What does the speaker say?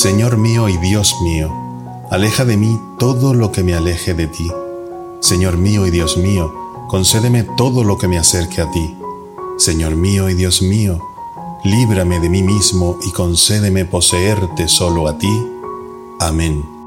Señor mío y Dios mío, aleja de mí todo lo que me aleje de ti. Señor mío y Dios mío, concédeme todo lo que me acerque a ti. Señor mío y Dios mío, líbrame de mí mismo y concédeme poseerte solo a ti. Amén.